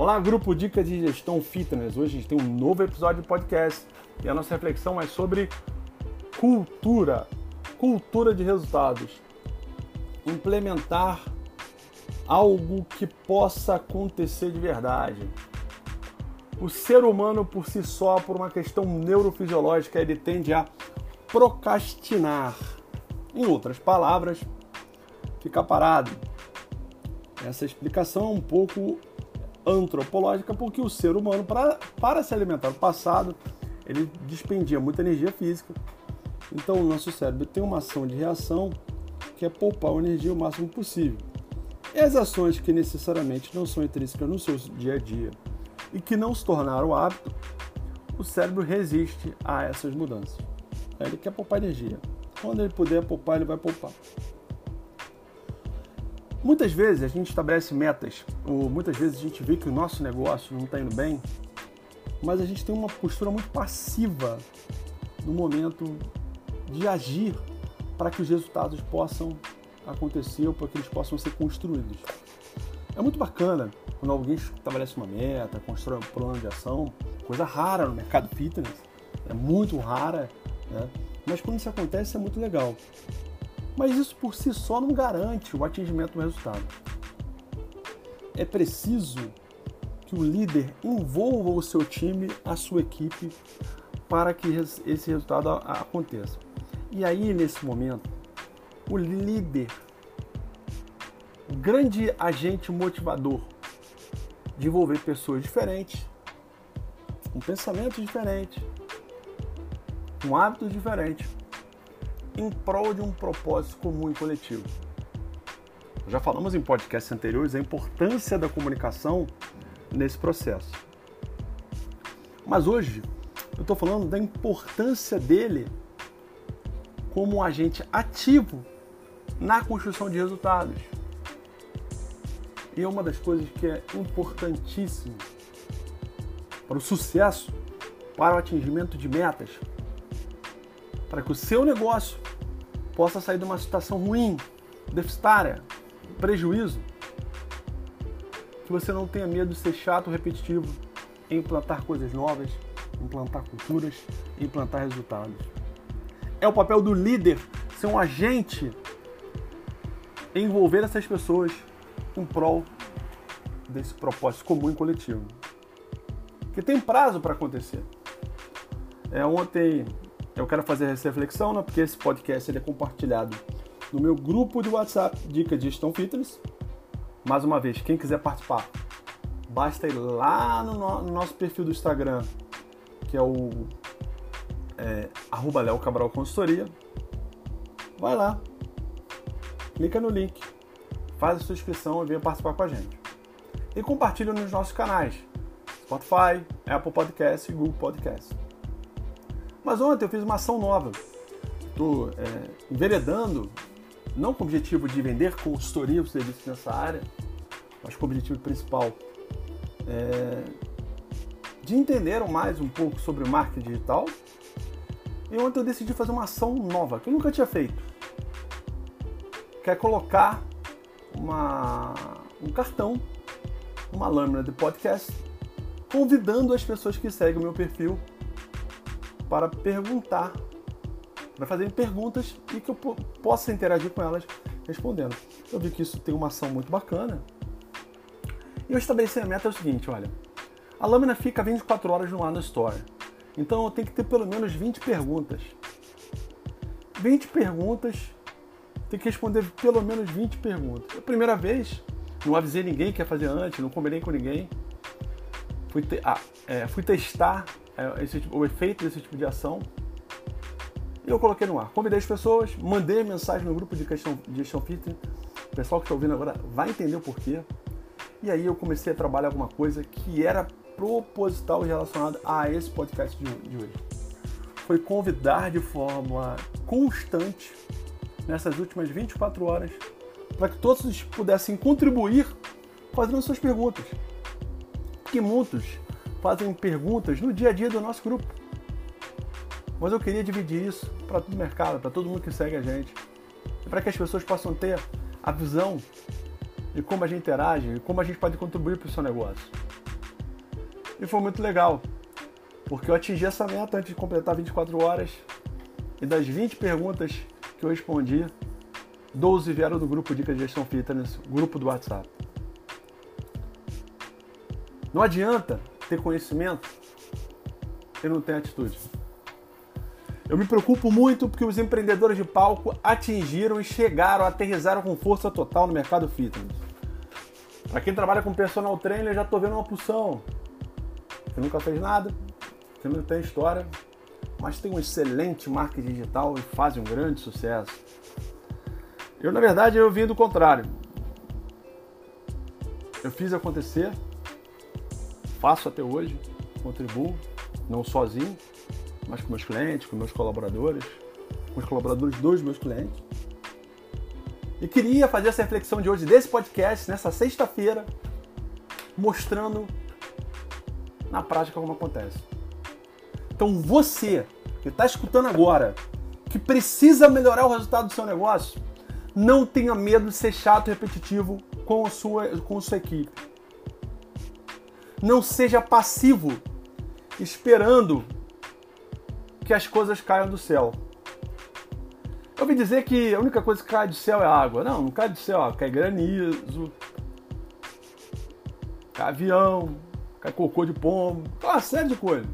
Olá, grupo Dicas de Gestão Fitness. Hoje a gente tem um novo episódio de podcast e a nossa reflexão é sobre cultura, cultura de resultados. Implementar algo que possa acontecer de verdade. O ser humano por si só, por uma questão neurofisiológica, ele tende a procrastinar. Em outras palavras, ficar parado. Essa explicação é um pouco antropológica, porque o ser humano, para, para se alimentar no passado, ele despendia muita energia física. Então, o nosso cérebro tem uma ação de reação que é poupar energia o máximo possível. E as ações que necessariamente não são intrínsecas no seu dia a dia e que não se tornaram hábito, o cérebro resiste a essas mudanças. Ele quer poupar energia. Quando ele puder poupar, ele vai poupar. Muitas vezes a gente estabelece metas, ou muitas vezes a gente vê que o nosso negócio não está indo bem, mas a gente tem uma postura muito passiva no momento de agir para que os resultados possam acontecer ou para que eles possam ser construídos. É muito bacana quando alguém estabelece uma meta, constrói um plano de ação, coisa rara no mercado fitness, é muito rara, né? mas quando isso acontece é muito legal. Mas isso por si só não garante o atingimento do resultado. É preciso que o líder envolva o seu time, a sua equipe, para que esse resultado aconteça. E aí, nesse momento, o líder, o grande agente motivador de envolver pessoas diferentes, com pensamentos diferentes, com hábitos diferentes, em prol de um propósito comum e coletivo. Já falamos em podcasts anteriores a importância da comunicação nesse processo. Mas hoje eu estou falando da importância dele como um agente ativo na construção de resultados. E é uma das coisas que é importantíssimo para o sucesso, para o atingimento de metas, para que o seu negócio possa sair de uma situação ruim, deficitária, prejuízo, que você não tenha medo de ser chato, repetitivo, implantar coisas novas, implantar culturas, implantar resultados. É o papel do líder ser um agente envolver essas pessoas em prol desse propósito comum e coletivo. Que tem prazo para acontecer. É, ontem eu quero fazer essa reflexão, né, porque esse podcast ele é compartilhado no meu grupo de WhatsApp, Dica de Gestão Fitness. Mais uma vez, quem quiser participar, basta ir lá no, no nosso perfil do Instagram, que é o é, arroba Cabral Consultoria. Vai lá, clica no link, faz a sua inscrição e venha participar com a gente. E compartilha nos nossos canais, Spotify, Apple Podcast e Google Podcast. Mas ontem eu fiz uma ação nova. Estou é, enveredando, não com o objetivo de vender consultoria ou serviço nessa área, mas com o objetivo principal é, de entender mais um pouco sobre o marketing digital. E ontem eu decidi fazer uma ação nova, que eu nunca tinha feito. Que é colocar uma, um cartão, uma lâmina de podcast, convidando as pessoas que seguem o meu perfil para perguntar, para fazerem perguntas e que eu possa interagir com elas respondendo. Eu vi que isso tem uma ação muito bacana. E eu estabeleci a meta é o seguinte, olha, a lâmina fica 24 horas no ar na Story. Então eu tenho que ter pelo menos 20 perguntas. 20 perguntas, tem que responder pelo menos 20 perguntas. A primeira vez, não avisei ninguém que ia fazer antes, não combinei com ninguém. Fui, te ah, é, fui testar esse, tipo, o efeito desse tipo de ação. E eu coloquei no ar. Convidei as pessoas, mandei mensagem no grupo de questão de gestão fitness. O pessoal que está ouvindo agora vai entender o porquê. E aí eu comecei a trabalhar alguma coisa que era proposital relacionada a esse podcast de, de hoje. Foi convidar de forma constante nessas últimas 24 horas para que todos pudessem contribuir fazendo suas perguntas. Porque muitos fazem perguntas no dia a dia do nosso grupo. Mas eu queria dividir isso para todo o mercado, para todo mundo que segue a gente, para que as pessoas possam ter a visão de como a gente interage e como a gente pode contribuir para o seu negócio. E foi muito legal, porque eu atingi essa meta antes de completar 24 horas. E das 20 perguntas que eu respondi, 12 vieram do grupo Dica de Gestão Fitness, grupo do WhatsApp. Não adianta ter conhecimento e não ter atitude. Eu me preocupo muito porque os empreendedores de palco atingiram e chegaram, aterrizaram com força total no mercado fitness. Para quem trabalha com personal trainer, já estou vendo uma pulsão. Que nunca fez nada, que não tem história, mas tem um excelente marketing digital e faz um grande sucesso. Eu, na verdade, eu vim do contrário. Eu fiz acontecer, faço até hoje, contribuo, não sozinho, mas com meus clientes, com meus colaboradores, com os colaboradores dos meus clientes. E queria fazer essa reflexão de hoje desse podcast, nessa sexta-feira, mostrando na prática como acontece. Então você que está escutando agora, que precisa melhorar o resultado do seu negócio, não tenha medo de ser chato e repetitivo com a sua, com a sua equipe. Não seja passivo, esperando que as coisas caiam do céu. Eu ouvi dizer que a única coisa que cai do céu é água. Não, não cai do céu, ó, cai granizo, cai avião, cai cocô de pombo, uma série de coisas.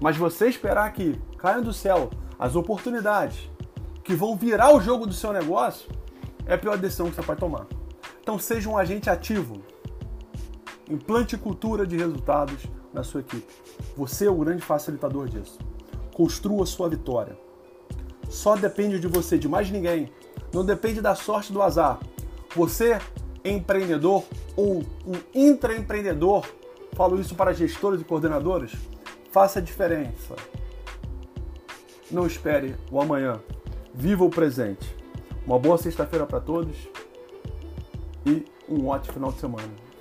Mas você esperar que caiam do céu as oportunidades que vão virar o jogo do seu negócio é a pior decisão que você pode tomar. Então seja um agente ativo. Implante cultura de resultados na sua equipe. Você é o grande facilitador disso. Construa sua vitória. Só depende de você, de mais ninguém. Não depende da sorte do azar. Você, empreendedor ou um intraempreendedor, falo isso para gestores e coordenadores, faça a diferença. Não espere o amanhã. Viva o presente. Uma boa sexta-feira para todos e um ótimo final de semana.